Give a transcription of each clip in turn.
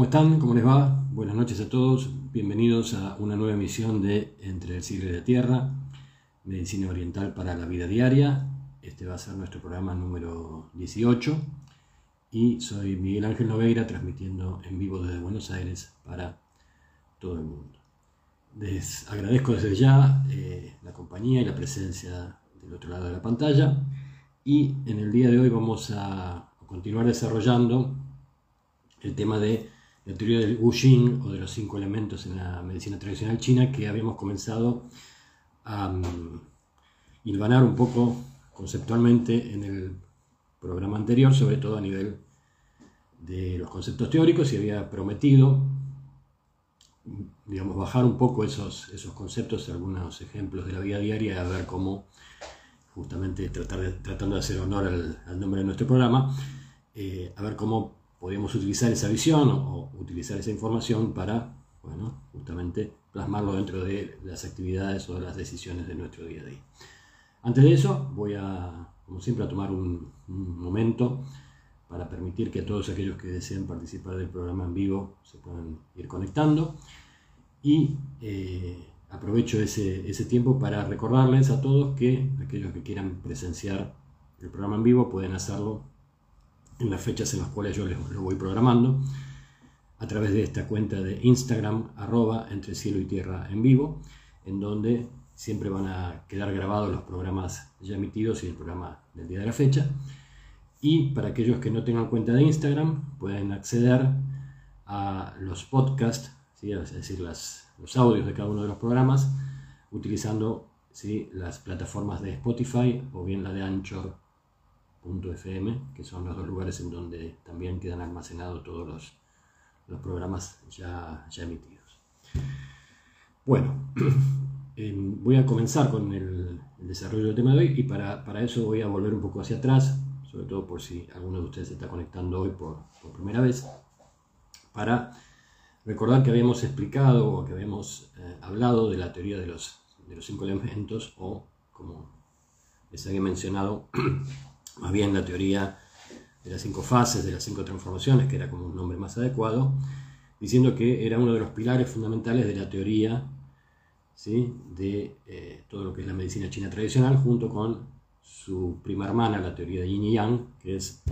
¿Cómo están? ¿Cómo les va? Buenas noches a todos. Bienvenidos a una nueva emisión de Entre el siglo y la tierra, Medicina Oriental para la Vida Diaria. Este va a ser nuestro programa número 18 y soy Miguel Ángel Noveira transmitiendo en vivo desde Buenos Aires para todo el mundo. Les agradezco desde ya eh, la compañía y la presencia del otro lado de la pantalla y en el día de hoy vamos a continuar desarrollando el tema de la teoría del Wu Xing o de los cinco elementos en la medicina tradicional china que habíamos comenzado a um, hilvanar un poco conceptualmente en el programa anterior, sobre todo a nivel de los conceptos teóricos y había prometido digamos, bajar un poco esos, esos conceptos, algunos ejemplos de la vida diaria, a ver cómo, justamente tratar de, tratando de hacer honor al, nombre de nuestro programa, eh, a ver cómo podíamos utilizar esa visión o, utilizar esa información para, bueno, justamente plasmarlo dentro de las actividades o de las decisiones de nuestro día a día. Antes de eso, voy a, como siempre, a tomar un, momento para permitir que todos aquellos que deseen participar del programa en vivo se puedan ir conectando. Y eh, aprovecho ese, ese, tiempo para recordarles a todos que aquellos que quieran presenciar el programa en vivo pueden hacerlo en las fechas en las cuales yo les lo voy programando a través de esta cuenta de Instagram arroba entre cielo y tierra en vivo en donde siempre van a quedar grabados los programas ya emitidos y el programa del día de la fecha. Y para aquellos que no tengan cuenta de Instagram pueden acceder a los podcasts es decir, los audios de cada uno de los programas, utilizando las plataformas de Spotify o bien la de Anchor.fm, que son los dos lugares en donde también quedan almacenados todos los, los programas ya, ya emitidos. Bueno, em, voy a comenzar con el, desarrollo del tema de hoy y para, para, eso voy a volver un poco hacia atrás, sobre todo por si alguno de ustedes se está conectando hoy por, por primera vez, para Recordar que habíamos explicado o que habíamos eh, hablado de la teoría de los, de los cinco elementos o, como les había mencionado, más bien la teoría de las cinco fases, de las cinco transformaciones, que era como un nombre más adecuado, diciendo que era uno de los pilares fundamentales de la teoría ¿sí? de eh, todo lo que es la medicina china tradicional, junto con su prima hermana, la teoría de Yin y Yang, que es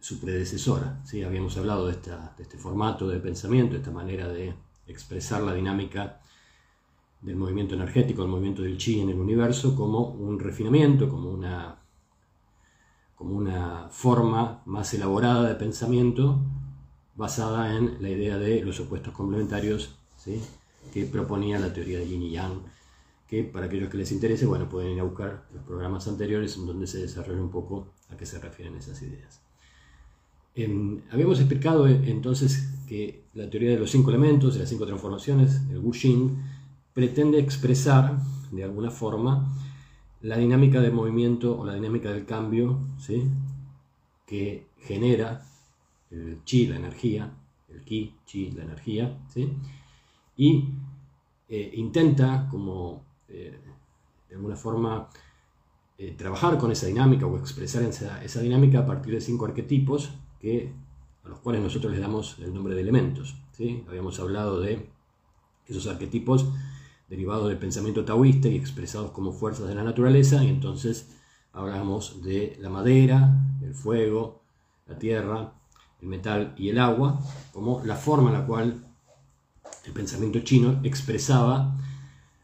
su predecesora. ¿sí? Habíamos hablado de, este formato de pensamiento, esta manera de expresar la dinámica del movimiento energético, el movimiento del chi en el universo, como un refinamiento, como una, como una forma más elaborada de pensamiento basada en la idea de los opuestos complementarios ¿sí? que proponía la teoría de Yin y Yang, que para aquellos que les interese, bueno, pueden ir a buscar los programas anteriores en donde se desarrolla un poco a qué se refieren esas ideas habíamos explicado eh, entonces que la teoría de los cinco elementos, de las cinco transformaciones, el Wuxing, pretende expresar de alguna forma la dinámica del movimiento o la dinámica del cambio ¿sí? que genera el chi, la energía, el ki, chi, la energía, ¿sí? y eh, intenta como eh, de alguna forma trabajar con esa dinámica o expresar esa, esa dinámica a partir de cinco arquetipos a los cuales nosotros les damos el nombre de elementos. ¿sí? Habíamos hablado de esos arquetipos derivados del pensamiento taoísta y expresados como fuerzas de la naturaleza, y entonces hablamos de la madera, el fuego, la tierra, el metal y el agua, como la forma en la cual el pensamiento chino expresaba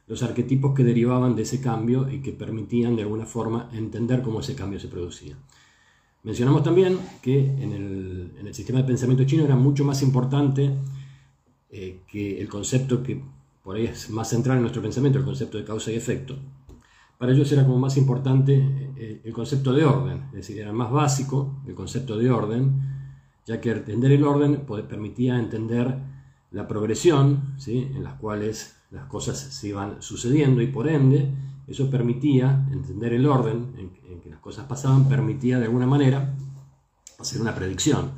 los arquetipos que derivaban de ese cambio y que permitían de alguna forma entender cómo ese cambio se producía. Mencionamos también que en el, sistema de pensamiento chino era mucho más importante eh, que el concepto que por ahí es más central en nuestro pensamiento, el concepto de causa y efecto. Para ellos era como más importante eh, el concepto de orden, es decir, era más básico el concepto de orden, ya que entender el orden permitía entender la progresión, ¿sí? en las cuales las cosas se iban sucediendo y por ende eso permitía entender el orden en, que las cosas pasaban, permitía de alguna manera hacer una predicción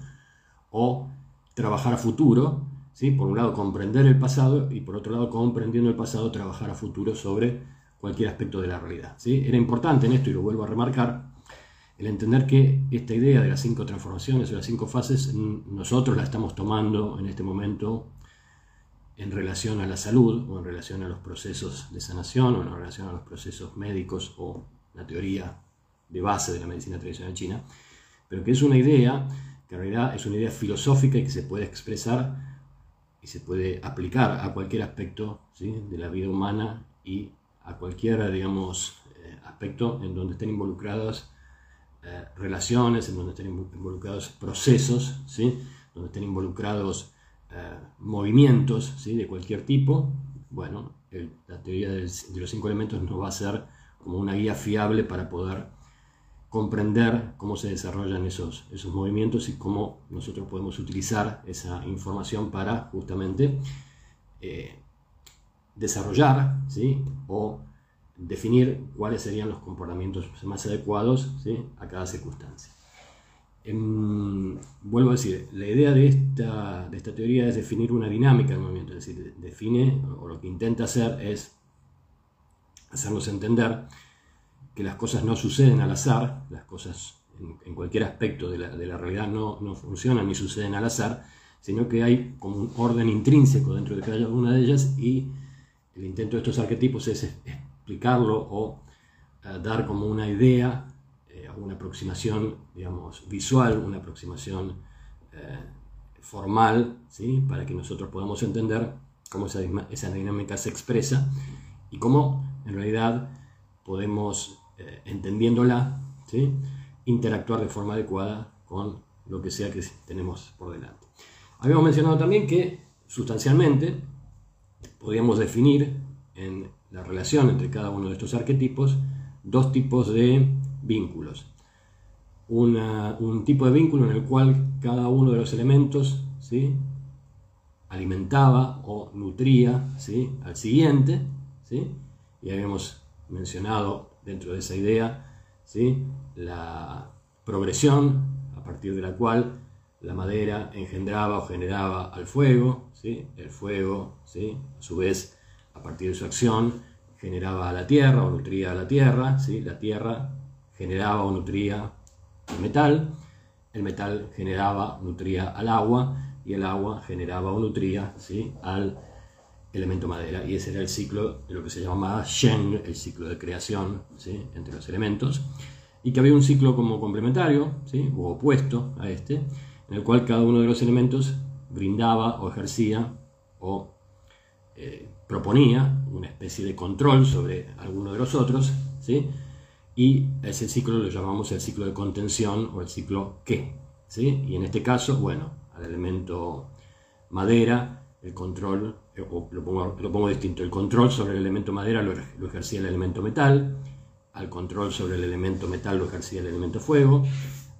o trabajar a futuro, ¿sí? por un lado comprender el pasado y por otro lado comprendiendo el pasado trabajar a futuro sobre cualquier aspecto de la realidad. ¿sí? Era importante en esto, y lo vuelvo a remarcar, el entender que esta idea de las cinco transformaciones o las cinco fases, nosotros la estamos tomando en este momento en relación a la salud o en relación a los procesos de sanación o en relación a los procesos médicos o la teoría de base de la medicina tradicional china, pero que es una idea que en realidad es una idea filosófica y que se puede expresar y se puede aplicar a cualquier aspecto de la vida humana y a cualquier, digamos, eh, aspecto en donde estén involucradas eh, relaciones, en donde estén involucrados procesos, ¿sí? donde estén involucrados eh, movimientos ¿sí? de cualquier tipo, bueno, la teoría de los cinco elementos nos va a ser como una guía fiable para poder comprender cómo se desarrollan esos, esos movimientos y cómo nosotros podemos utilizar esa información para justamente eh, desarrollar ¿sí? o definir cuáles serían los comportamientos más adecuados a cada circunstancia. Em, vuelvo a decir, la idea de esta, de esta teoría es definir una dinámica del movimiento, es decir, define o lo que intenta hacer es hacernos entender que las cosas no suceden al azar, las cosas en, cualquier aspecto de la, de la realidad no, no, funcionan ni suceden al azar, sino que hay como un orden intrínseco dentro de cada una de ellas y el intento de estos arquetipos es explicarlo o eh, dar como una idea, eh, una aproximación, digamos, visual, una aproximación eh, formal, ¿sí? para que nosotros podamos entender cómo esa, esa, dinámica se expresa y cómo en realidad podemos, entendiéndola, ¿sí? interactuar de forma adecuada con lo que sea que tenemos por delante. Habíamos mencionado también que sustancialmente podríamos definir en la relación entre cada uno de estos arquetipos dos tipos de vínculos. un tipo de vínculo en el cual cada uno de los elementos ¿sí? alimentaba o nutría ¿sí? al siguiente, ¿sí? y habíamos mencionado dentro de esa idea ¿sí? la progresión a partir de la cual la madera engendraba o generaba al fuego, ¿sí? el fuego ¿sí? a su vez a partir de su acción, generaba a la tierra o nutría a la tierra, ¿sí? la tierra generaba o nutría el metal, el metal generaba nutría al agua y el agua generaba o nutría ¿sí? al elemento madera. Y ese era el ciclo de lo que se llamaba Shen, el ciclo de creación ¿sí? entre los elementos, y que había un ciclo como complementario ¿sí? o opuesto a este, en el cual cada uno de los elementos brindaba o ejercía o eh, proponía una especie de control sobre alguno de los otros, ¿sí? y ese ciclo lo llamamos el ciclo de contención o el ciclo que. ¿sí? Y en este caso, bueno, al elemento madera, el control, eh, lo pongo, distinto, el control sobre el elemento madera lo, lo, ejercía el elemento metal, al control sobre el elemento metal lo ejercía el elemento fuego,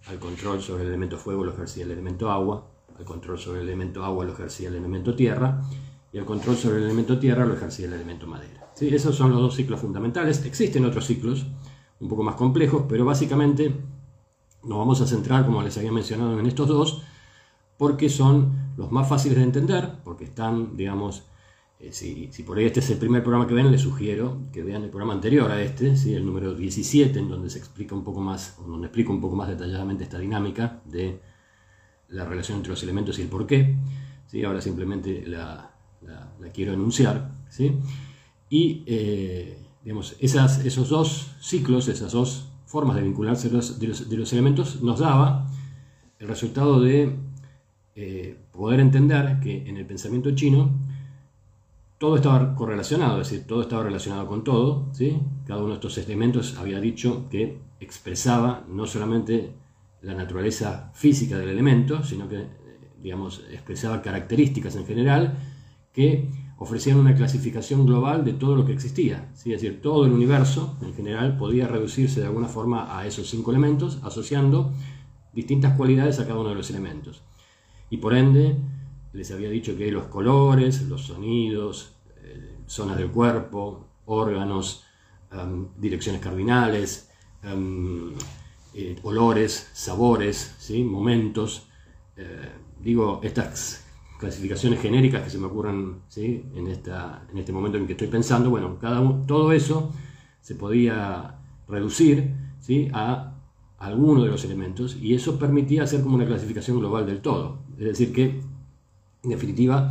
al control sobre el elemento fuego lo ejercía el elemento agua, al control sobre el elemento agua lo ejercía el elemento tierra, y el control sobre el elemento tierra lo ejercía el elemento madera. ¿Sí? Esos son los dos ciclos fundamentales. Existen otros ciclos un poco más complejos, pero básicamente nos vamos a centrar, como les había mencionado, en estos dos, porque son los más fáciles de entender, porque están, digamos, eh, si, por ahí este es el primer programa que ven, les sugiero que vean el programa anterior a este, ¿sí? el número 17, en donde se explica un poco más, donde explico un poco más detalladamente esta dinámica de la relación entre los elementos y el porqué. ¿sí? Ahora simplemente la, la, quiero enunciar. ¿sí? Y eh, digamos, esas, esos dos ciclos, esas dos formas de vincularse de los, elementos, nos daba el resultado de eh, poder entender que en el pensamiento chino todo estaba correlacionado, es decir, todo estaba relacionado con todo. ¿sí? Cada uno de estos elementos había dicho que expresaba no solamente la naturaleza física del elemento, sino que digamos, expresaba características en general que ofrecían una clasificación global de todo lo que existía. Es decir, todo el universo en general podía reducirse de alguna forma a esos cinco elementos, asociando distintas cualidades a cada uno de los elementos. Y por ende, les había dicho que los colores, los sonidos, eh, zonas del cuerpo, órganos, em, direcciones cardinales, em, eh, olores, sabores, ¿sí? momentos. Eh, digo, estas clasificaciones genéricas que se me ocurran en, esta, en este momento en que estoy pensando, bueno, cada todo eso se podía reducir ¿sí? a alguno de los elementos y eso permitía hacer como una clasificación global del todo. Es decir, que en definitiva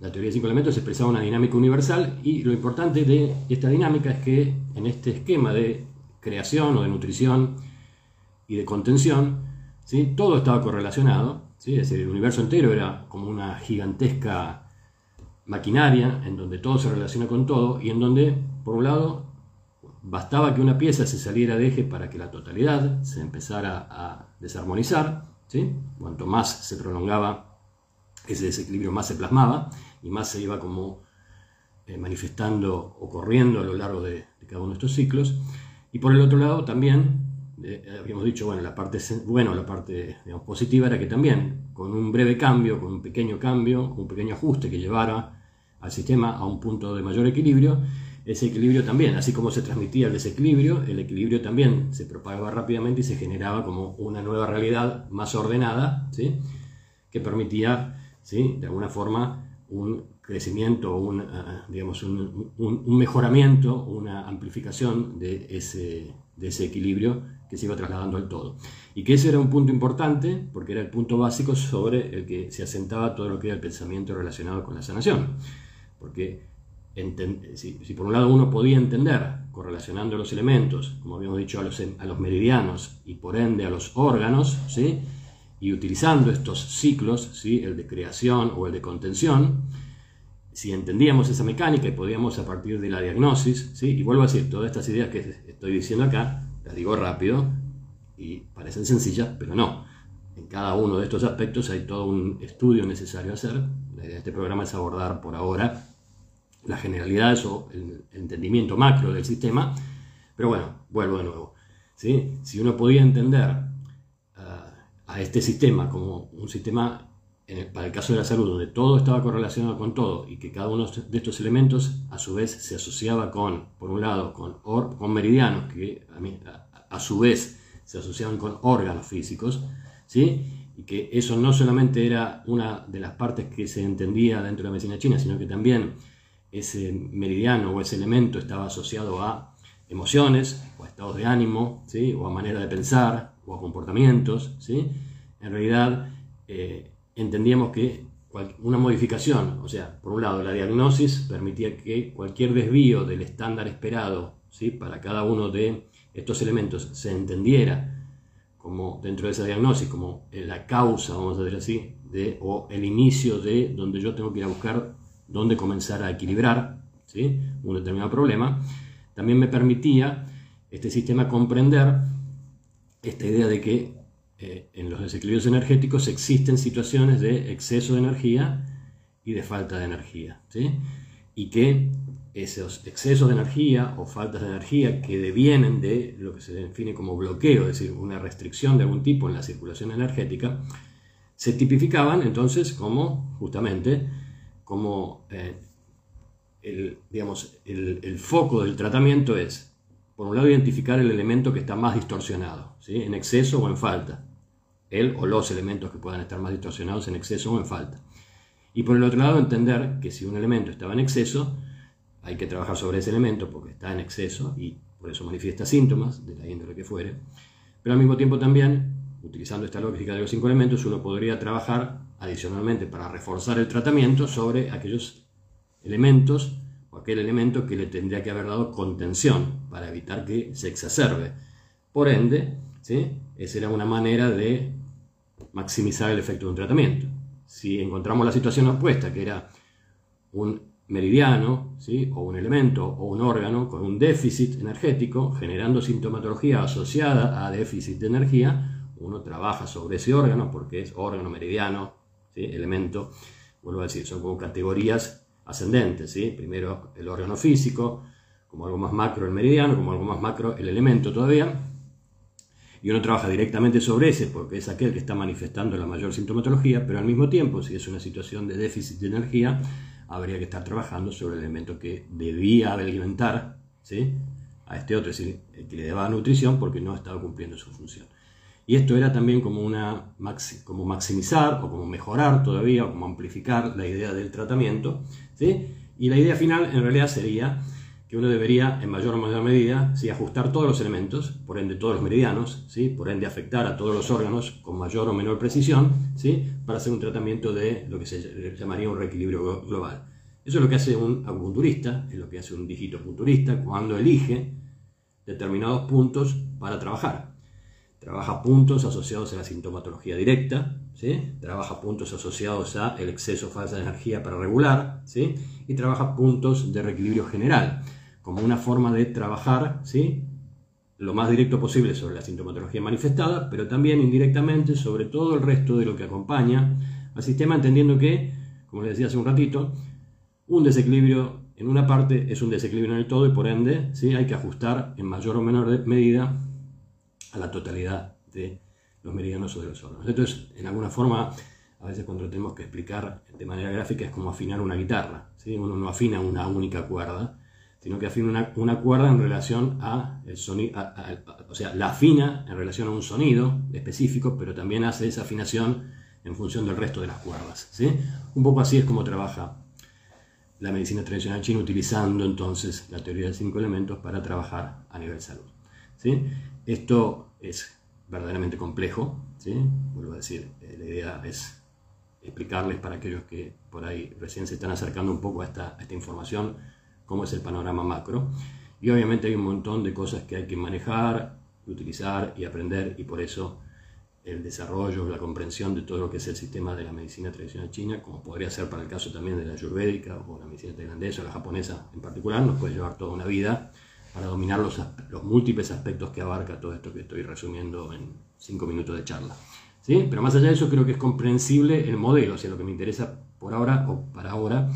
la teoría de cinco elementos expresaba una dinámica universal y lo importante de esta dinámica es que en este esquema de creación o de nutrición y de contención, ¿sí? todo estaba correlacionado, ¿sí? es decir, el universo entero era como una gigantesca maquinaria en donde todo se relaciona con todo y en donde, por un lado, bastaba que una pieza se saliera de eje para que la totalidad se empezara a desarmonizar, cuanto más se prolongaba ese desequilibrio, más se plasmaba y más se iba como eh, manifestando o corriendo a lo largo de, cada uno de estos ciclos. Y por el otro lado también, eh, habíamos dicho, bueno, la parte, bueno, la parte positiva era que también con un breve cambio, con un pequeño cambio, un pequeño ajuste que llevara al sistema a un punto de mayor equilibrio, ese equilibrio también, así como se transmitía el desequilibrio, el equilibrio también se propagaba rápidamente y se generaba como una nueva realidad más ordenada, ¿sí? que permitía, ¿sí? de alguna forma, un crecimiento, un, eh, digamos, un, un, mejoramiento, una amplificación de ese, de equilibrio que se iba trasladando al todo. Y que ese era un punto importante porque era el punto básico sobre el que se asentaba todo lo que era el pensamiento relacionado con la sanación. Porque si, por un lado uno podía entender, correlacionando los elementos, como habíamos dicho, a los, a los meridianos y por ende a los órganos, ¿sí? y utilizando estos ciclos, ¿sí? el de creación o el de contención, si entendíamos esa mecánica y podíamos a partir de la diagnosis, ¿sí? y vuelvo a decir, todas estas ideas que estoy diciendo acá, las digo rápido y parecen sencillas, pero no. En cada uno de estos aspectos hay todo un estudio necesario hacer. La idea de este programa es abordar por ahora las generalidades o el entendimiento macro del sistema, pero bueno, vuelvo de nuevo. ¿sí? Si uno podía entender uh, a este sistema como un sistema, para el caso de la salud, donde todo estaba correlacionado con todo y que cada uno de estos elementos a su vez se asociaba con, por un lado, con, con meridianos, que a, a, su vez se asociaban con órganos físicos, ¿sí? y que eso no solamente era una de las partes que se entendía dentro de la medicina china, sino que también ese meridiano o ese elemento estaba asociado a emociones o a estados de ánimo, ¿sí? o a manera de pensar o a comportamientos. ¿sí? En realidad eh, entendíamos que una modificación, o sea, por un lado la diagnosis permitía que cualquier desvío del estándar esperado ¿sí? para cada uno de estos elementos se entendiera como dentro de esa diagnosis como la causa, vamos a decir así, de, o el inicio de donde yo tengo que ir a buscar dónde comenzar a equilibrar ¿sí? un determinado problema, también me permitía este sistema comprender esta idea de que eh, en los desequilibrios energéticos existen situaciones de exceso de energía y de falta de energía. ¿sí? Y que esos excesos de energía o faltas de energía que devienen de lo que se define como bloqueo, es decir, una restricción de algún tipo en la circulación energética, se tipificaban entonces como justamente como eh, el, digamos, el, foco del tratamiento es, por un lado, identificar el elemento que está más distorsionado, ¿sí? en exceso o en falta. El o los elementos que puedan estar más distorsionados en exceso o en falta. Y por el otro lado, entender que si un elemento estaba en exceso, hay que trabajar sobre ese elemento porque está en exceso y por eso manifiesta síntomas, de la índole que fuere. Pero al mismo tiempo también, utilizando esta lógica de los cinco elementos, uno podría trabajar adicionalmente para reforzar el tratamiento sobre aquellos elementos o aquel elemento que le tendría que haber dado contención para evitar que se exacerbe. Por ende, ¿sí? esa era una manera de maximizar el efecto de un tratamiento. Si encontramos la situación opuesta, que era un meridiano, ¿sí? o un elemento o un órgano con un déficit energético, generando sintomatología asociada a déficit de energía, uno trabaja sobre ese órgano porque es órgano meridiano, elemento, vuelvo a decir, son como categorías ascendentes. ¿sí? Primero el órgano físico, como algo más macro el meridiano, como algo más macro el elemento todavía. Y uno trabaja directamente sobre ese porque es aquel que está manifestando la mayor sintomatología, pero al mismo tiempo, si es una situación de déficit de energía, habría que estar trabajando sobre el elemento que debía alimentar ¿sí? a este otro, es decir, el que le daba nutrición porque no estaba cumpliendo su función. Y esto era también como, una, como maximizar o como mejorar todavía o como amplificar la idea del tratamiento. ¿sí? Y la idea final en realidad sería que uno debería, en mayor o menor medida, ¿sí? ajustar todos los elementos, por ende todos los meridianos, ¿sí? por ende afectar a todos los órganos con mayor o menor precisión, ¿sí? para hacer un tratamiento de lo que se llamaría un reequilibrio global. Eso es lo que hace un acupunturista, es lo que hace un digitopunturista cuando elige determinados puntos para trabajar. Trabaja puntos asociados a la sintomatología directa, ¿sí? trabaja puntos asociados a el exceso o falta de energía para regular, ¿sí? y trabaja puntos de reequilibrio general, como una forma de trabajar ¿sí? lo más directo posible sobre la sintomatología manifestada, pero también indirectamente sobre todo el resto de lo que acompaña al sistema, entendiendo que, como les decía hace un ratito, un desequilibrio en una parte es un desequilibrio en el todo y por ende ¿sí? hay que ajustar en mayor o menor medida a la totalidad de los meridianos o de los órganos. Entonces, en alguna forma, a veces cuando tenemos que explicar de manera gráfica es como afinar una guitarra. ¿sí? Uno no afina una única cuerda, sino que afina una, cuerda en relación a el sonido, o sea, la afina en relación a un sonido específico, pero también hace esa afinación en función del resto de las cuerdas. ¿sí? Un poco así es como trabaja la medicina tradicional china utilizando entonces la teoría de cinco elementos para trabajar a nivel salud. ¿sí? Esto es verdaderamente complejo, ¿sí? vuelvo a decir, eh, la idea es explicarles para aquellos que por ahí recién se están acercando un poco a esta, esta información, cómo es el panorama macro. Y obviamente hay un montón de cosas que hay que manejar, utilizar y aprender, y por eso el desarrollo, la comprensión de todo lo que es el sistema de la medicina tradicional china, como podría ser para el caso también de la ayurvédica o la medicina tailandesa o la japonesa en particular, nos puede llevar toda una vida para dominar los, múltiples aspectos que abarca todo esto que estoy resumiendo en cinco minutos de charla. ¿Sí? Pero más allá de eso creo que es comprensible el modelo, o sea, lo que me interesa por ahora o para ahora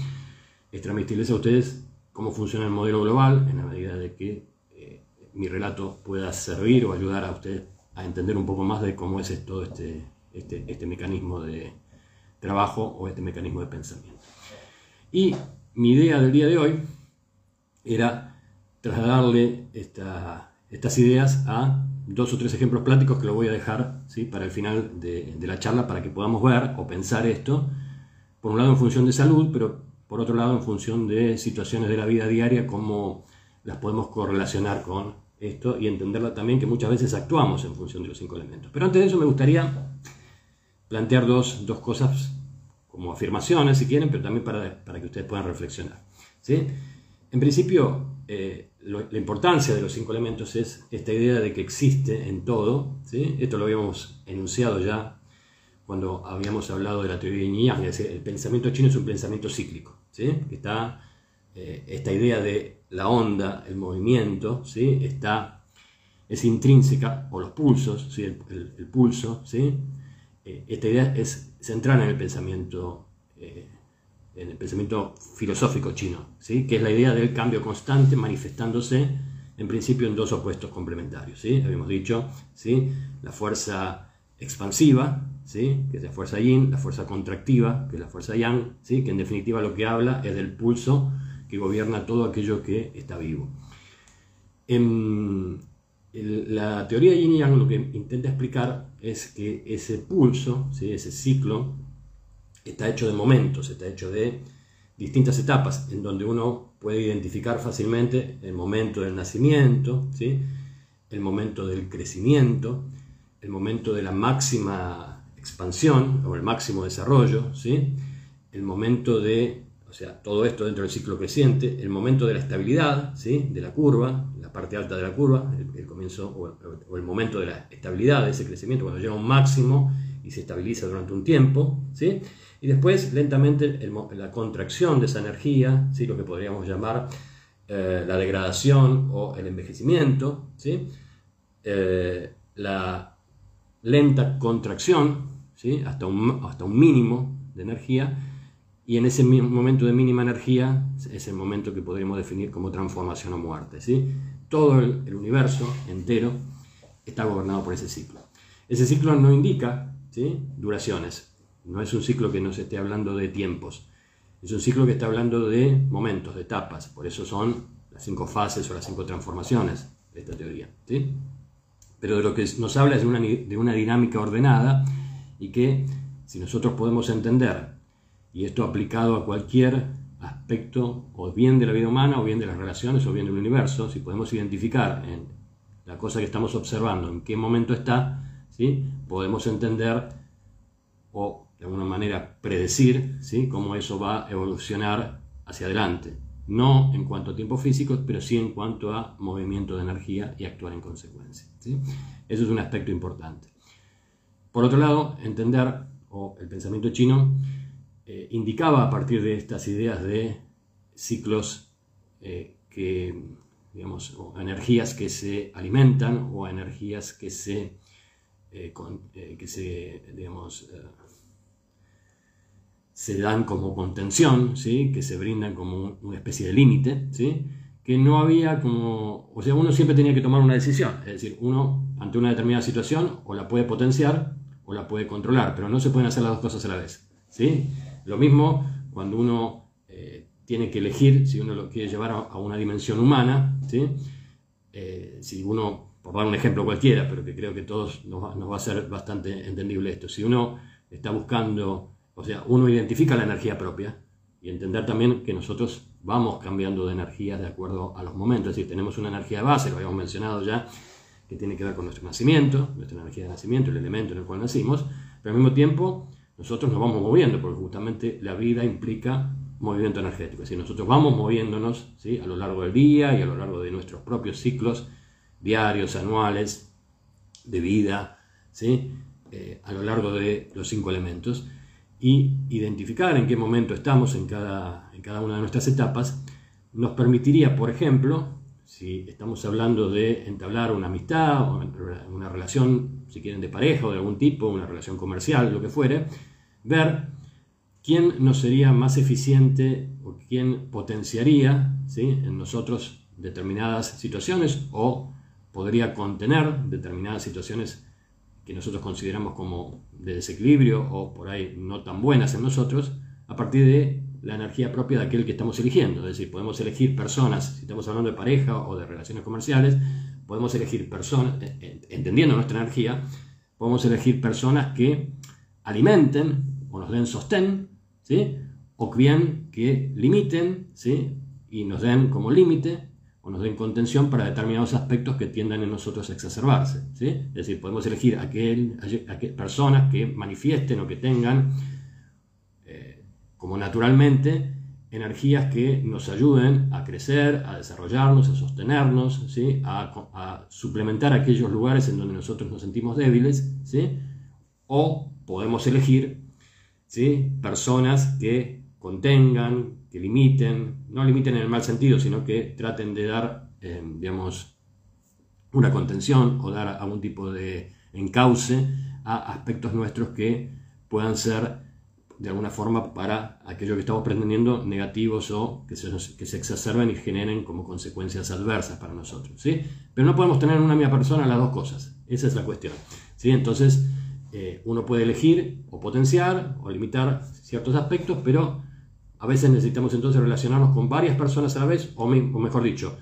es transmitirles a ustedes cómo funciona el modelo global en la medida de que eh, mi relato pueda servir o ayudar a ustedes a entender un poco más de cómo es todo este, este, este mecanismo de trabajo o este mecanismo de pensamiento. Y mi idea del día de hoy era trasladarle estas ideas a dos o tres ejemplos prácticos que lo voy a dejar ¿sí? para el final de, la charla para que podamos ver o pensar esto, por un lado en función de salud, pero por otro lado en función de situaciones de la vida diaria, cómo las podemos correlacionar con esto y entenderla también que muchas veces actuamos en función de los cinco elementos. Pero antes de eso me gustaría plantear dos, dos cosas como afirmaciones, si quieren, pero también para, para que ustedes puedan reflexionar. ¿sí? En principio, eh, la importancia de los cinco elementos es esta idea de que existe en todo. ¿sí? Esto lo habíamos enunciado ya cuando habíamos hablado de la teoría de Yin el pensamiento chino es un pensamiento cíclico. ¿sí? Está eh, esta idea de la onda, el movimiento, ¿sí? está, es intrínseca, o los pulsos, ¿sí? el, pulso. ¿sí? Eh, esta idea es central en el pensamiento en el pensamiento filosófico chino, ¿sí? que es la idea del cambio constante manifestándose en principio en dos opuestos complementarios. ¿sí? Habíamos dicho ¿sí? la fuerza expansiva, ¿sí? que es la fuerza yin, la fuerza contractiva, que es la fuerza yang, ¿sí? que en definitiva lo que habla es del pulso que gobierna todo aquello que está vivo. En la teoría yin y yang lo que intenta explicar es que ese pulso, ¿sí? ese ciclo, está hecho de momentos, está hecho de distintas etapas en donde uno puede identificar fácilmente el momento del nacimiento, ¿sí? el momento del crecimiento, el momento de la máxima expansión o el máximo desarrollo, ¿sí? el momento de, o sea, todo esto dentro del ciclo creciente, el momento de la estabilidad, ¿sí? de la curva, la parte alta de la curva, el, comienzo o, el momento de la estabilidad de ese crecimiento, cuando llega a un máximo y se estabiliza durante un tiempo, ¿sí? Y después, lentamente, la contracción de esa energía, ¿sí? lo que podríamos llamar eh, la degradación o el envejecimiento, ¿sí? Eh, la lenta contracción, ¿sí? hasta, un, hasta un mínimo de energía, y en ese momento de mínima energía es el momento que podríamos definir como transformación o muerte. ¿sí? Todo el, el universo entero está gobernado por ese ciclo. Ese ciclo no indica ¿sí? duraciones, no es un ciclo que nos esté hablando de tiempos. Es un ciclo que está hablando de momentos, de etapas. Por eso son las cinco fases o las cinco transformaciones de esta teoría. ¿sí? Pero de lo que nos habla es de una, de una dinámica ordenada y que si nosotros podemos entender, y esto aplicado a cualquier aspecto o bien de la vida humana o bien de las relaciones o bien del universo, si podemos identificar en la cosa que estamos observando en qué momento está, ¿sí? podemos entender o de alguna manera predecir ¿sí? cómo eso va a evolucionar hacia adelante. No en cuanto a tiempo físico, pero sí en cuanto a movimiento de energía y actuar en consecuencia. ¿sí? Eso es un aspecto importante. Por otro lado, entender, o el pensamiento chino eh, indicaba a partir de estas ideas de ciclos eh, que, digamos, energías que se alimentan o energías que se, eh, que se digamos, se dan como contención, ¿sí? que se brindan como una especie de límite, ¿sí? que no había como, o sea, uno siempre tenía que tomar una decisión, es decir, uno ante una determinada situación o la puede potenciar o la puede controlar, pero no se pueden hacer las dos cosas a la vez. ¿sí? Lo mismo cuando uno eh, tiene que elegir si uno lo quiere llevar a, una dimensión humana, ¿sí? Eh, si uno, por dar un ejemplo cualquiera, pero que creo que todos nos va, nos va a ser bastante entendible esto, si uno está buscando o sea, uno identifica la energía propia y entender también que nosotros vamos cambiando de energía de acuerdo a los momentos. Es decir, tenemos una energía base, lo habíamos mencionado ya, que tiene que ver con nuestro nacimiento, nuestra energía de nacimiento, el elemento en el cual nacimos, pero al mismo tiempo nosotros nos vamos moviendo, porque justamente la vida implica movimiento energético. Es decir, nosotros vamos moviéndonos ¿sí? a lo largo del día y a lo largo de nuestros propios ciclos diarios, anuales, de vida, ¿sí? Eh, a lo largo de los cinco elementos y identificar en qué momento estamos en cada, en cada una de nuestras etapas, nos permitiría, por ejemplo, si estamos hablando de entablar una amistad o una relación, si quieren, de pareja o de algún tipo, una relación comercial, lo que fuere, ver quién nos sería más eficiente o quién potenciaría en nosotros determinadas situaciones o podría contener determinadas situaciones que nosotros consideramos como de desequilibrio o por ahí no tan buenas en nosotros, a partir de la energía propia de aquel que estamos eligiendo. Es decir, podemos elegir personas, si estamos hablando de pareja o de relaciones comerciales, podemos elegir personas, eh, eh, entendiendo nuestra energía, podemos elegir personas que alimenten o nos den sostén, ¿sí? o bien que limiten ¿sí? y nos den como límite nos den contención para determinados aspectos que tiendan en nosotros a exacerbarse. ¿sí? Es decir, podemos elegir aquel, aquel, personas que manifiesten o que tengan, eh, como naturalmente, energías que nos ayuden a crecer, a desarrollarnos, a sostenernos, ¿sí? a, suplementar aquellos lugares en donde nosotros nos sentimos débiles, ¿sí? o podemos elegir ¿sí? personas que contengan, que limiten, no limiten en el mal sentido, sino que traten de dar, eh, digamos, una contención o dar algún tipo de encauce a aspectos nuestros que puedan ser de alguna forma para aquello que estamos pretendiendo negativos o que se, que se exacerben y generen como consecuencias adversas para nosotros. ¿sí? Pero no podemos tener en una misma persona las dos cosas. Esa es la cuestión. ¿sí? Entonces, eh, uno puede elegir o potenciar o limitar ciertos aspectos, pero a veces necesitamos entonces relacionarnos con varias personas a la vez, o, mejor dicho,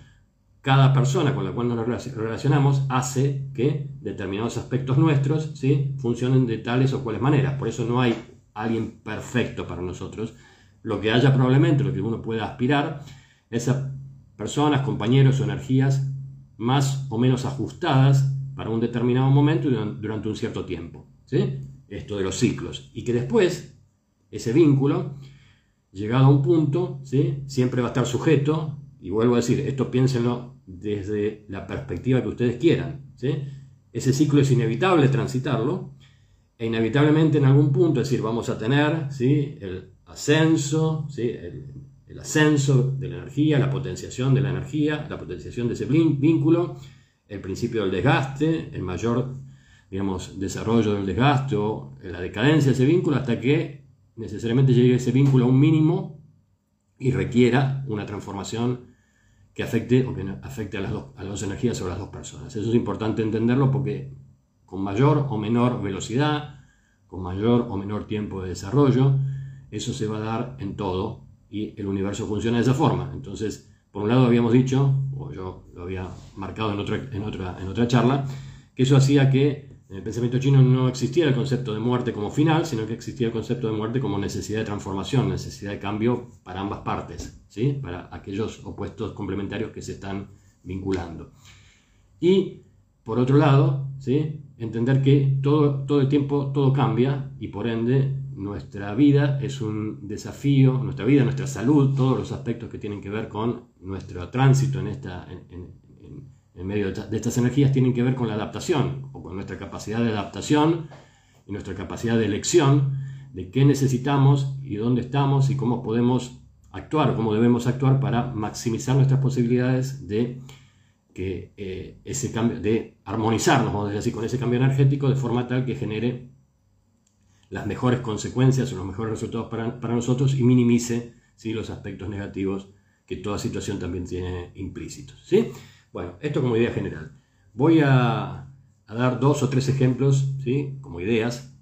cada persona con la cual nos relacionamos hace que determinados aspectos nuestros ¿sí? funcionen de tales o cuales maneras. Por eso no hay alguien perfecto para nosotros. Lo que haya probablemente, lo que uno pueda aspirar, es a personas, compañeros o energías más o menos ajustadas para un determinado momento y durante un cierto tiempo. ¿sí? Esto de los ciclos. Y que después ese vínculo llegado a un punto, ¿sí? siempre va a estar sujeto, y vuelvo a decir, esto piénsenlo desde la perspectiva que ustedes quieran. ¿sí? Ese ciclo es inevitable transitarlo, e inevitablemente en algún punto, es decir, vamos a tener ¿sí? el ascenso, ¿sí? el, ascenso de la energía, la potenciación de la energía, la potenciación de ese vínculo, el principio del desgaste, el mayor digamos, desarrollo del desgaste o la decadencia de ese vínculo hasta que necesariamente llegue ese vínculo a un mínimo y requiera una transformación que afecte o que afecte a las, dos, a las dos energías o a las dos personas. Eso es importante entenderlo porque con mayor o menor velocidad, con mayor o menor tiempo de desarrollo, eso se va a dar en todo y el universo funciona de esa forma. Entonces, por un lado habíamos dicho, o yo lo había marcado en otra, en otra, en otra charla, que eso hacía que En el pensamiento chino no existía el concepto de muerte como final, sino que existía el concepto de muerte como necesidad de transformación, necesidad de cambio para ambas partes, ¿sí? para aquellos opuestos complementarios que se están vinculando. Y, por otro lado, ¿sí? entender que todo, todo el tiempo todo cambia y por ende nuestra vida es un desafío, nuestra vida, nuestra salud, todos los aspectos que tienen que ver con nuestro tránsito en, esta, medio de, estas energías tienen que ver con la adaptación o con nuestra capacidad de adaptación y nuestra capacidad de elección de qué necesitamos y dónde estamos y cómo podemos actuar o cómo debemos actuar para maximizar nuestras posibilidades de que eh, ese cambio, de armonizarnos, vamos a decir así, con ese cambio energético de forma tal que genere las mejores consecuencias o los mejores resultados para, nosotros y minimice ¿sí? los aspectos negativos que toda situación también tiene implícitos. ¿sí? Bueno, esto como idea general. Voy a, dar dos o tres ejemplos ¿sí? como ideas.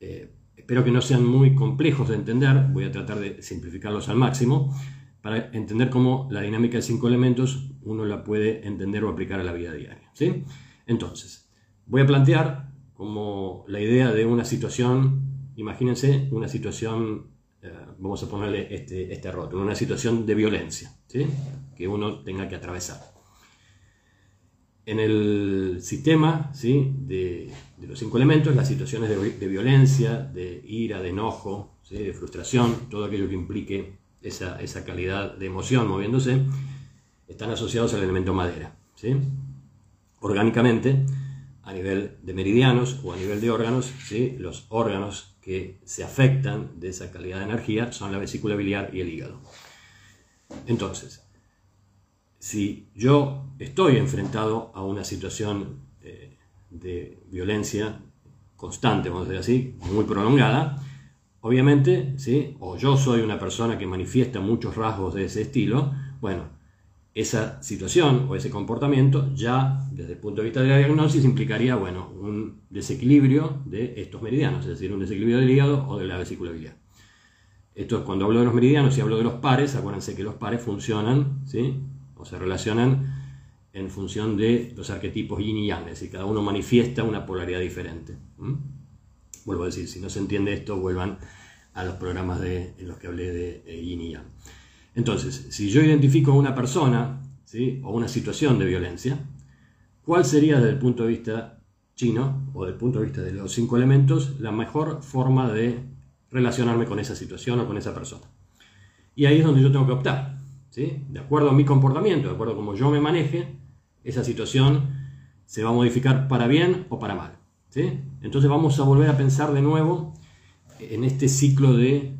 Eh, espero que no sean muy complejos de entender, voy a tratar de simplificarlos al máximo para entender cómo la dinámica de cinco elementos uno la puede entender o aplicar a la vida diaria. ¿sí? Entonces, voy a plantear como la idea de una situación, imagínense una situación, eh, vamos a ponerle este, este rótulo, una situación de violencia, ¿sí? que uno tenga que atravesar. En el sistema ¿sí? de, los cinco elementos, las situaciones de, violencia, de ira, de enojo, de frustración, todo aquello que implique esa, esa, calidad de emoción moviéndose, están asociados al elemento madera. ¿sí? Orgánicamente, a nivel de meridianos o a nivel de órganos, ¿sí? los órganos que se afectan de esa calidad de energía son la vesícula biliar y el hígado. Entonces, si yo estoy enfrentado a una situación eh, de violencia constante, vamos a decir así, muy prolongada, obviamente, ¿sí? o yo soy una persona que manifiesta muchos rasgos de ese estilo, bueno, esa situación o ese comportamiento ya desde el punto de vista de la diagnosis implicaría bueno, un desequilibrio de estos meridianos, es decir, un desequilibrio del hígado o de la vesícula biliar. Esto es cuando hablo de los meridianos y hablo de los pares, acuérdense que los pares funcionan ¿sí? Se relacionan en función de los arquetipos yin y yang, es decir, cada uno manifiesta una polaridad diferente. Vuelvo a decir, si no se entiende esto, vuelvan a los programas de, en los que hablé de, de yin y yang. Entonces, si yo identifico a una persona ¿sí? o una situación de violencia, ¿cuál sería desde el punto de vista chino o desde el punto de vista de los cinco elementos la mejor forma de relacionarme con esa situación o con esa persona? Y ahí es donde yo tengo que optar. ¿Sí? De acuerdo a mi comportamiento, de acuerdo a cómo yo me maneje, esa situación se va a modificar para bien o para mal. ¿sí? Entonces vamos a volver a pensar de nuevo en este ciclo de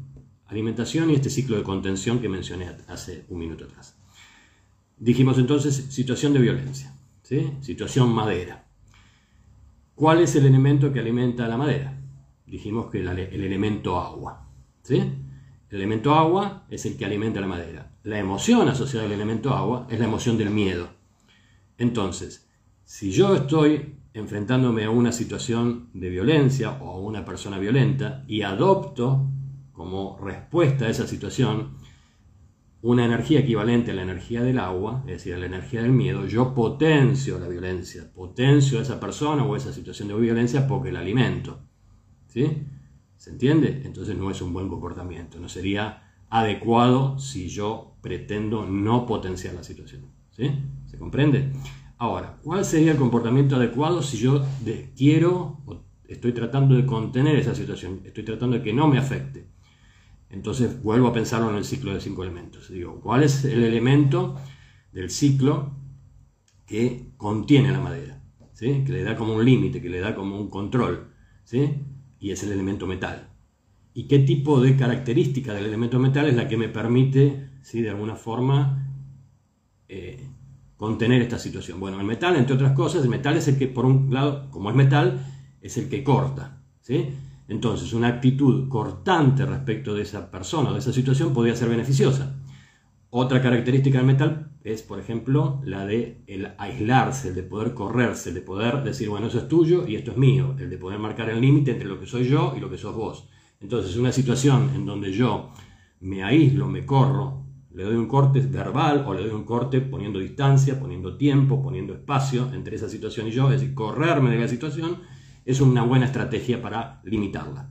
alimentación y este ciclo de contención que mencioné hace un minuto atrás. Dijimos entonces situación de violencia, ¿sí? situación madera. ¿Cuál es el elemento que alimenta la madera? Dijimos que el, elemento agua. ¿sí? El elemento agua es el que alimenta la madera. La emoción asociada al elemento agua es la emoción del miedo. Entonces, si yo estoy enfrentándome a una situación de violencia o a una persona violenta y adopto como respuesta a esa situación una energía equivalente a la energía del agua, es decir, a la energía del miedo, yo potencio la violencia, potencio a esa persona o a esa situación de violencia porque la alimento. ¿Sí? ¿Se entiende? Entonces no es un buen comportamiento, no sería adecuado si yo pretendo no potenciar la situación. ¿Sí? ¿Se comprende? Ahora, ¿cuál sería el comportamiento adecuado si yo quiero o estoy tratando de contener esa situación? Estoy tratando de que no me afecte. Entonces vuelvo a pensarlo en el ciclo de cinco elementos. Digo, ¿cuál es el elemento del ciclo que contiene la madera? ¿Sí? Que le da como un límite, que le da como un control. ¿sí? Y es el elemento metal. ¿Y qué tipo de característica del elemento metal es la que me permite, ¿sí? de alguna forma, eh, contener esta situación? Bueno, el metal, entre otras cosas, el metal es el que, por un lado, como es metal, es el que corta. ¿sí? Entonces, una actitud cortante respecto de esa persona o de esa situación podría ser beneficiosa. Otra característica del metal es, por ejemplo, la de el aislarse, el de poder correrse, el de poder decir, bueno, eso es tuyo y esto es mío, el de poder marcar el límite entre lo que soy yo y lo que sos vos. Entonces, una situación en donde yo me aíslo, me corro, le doy un corte verbal o le doy un corte poniendo distancia, poniendo tiempo, poniendo espacio entre esa situación y yo, es decir, correrme de la situación, es una buena estrategia para limitarla.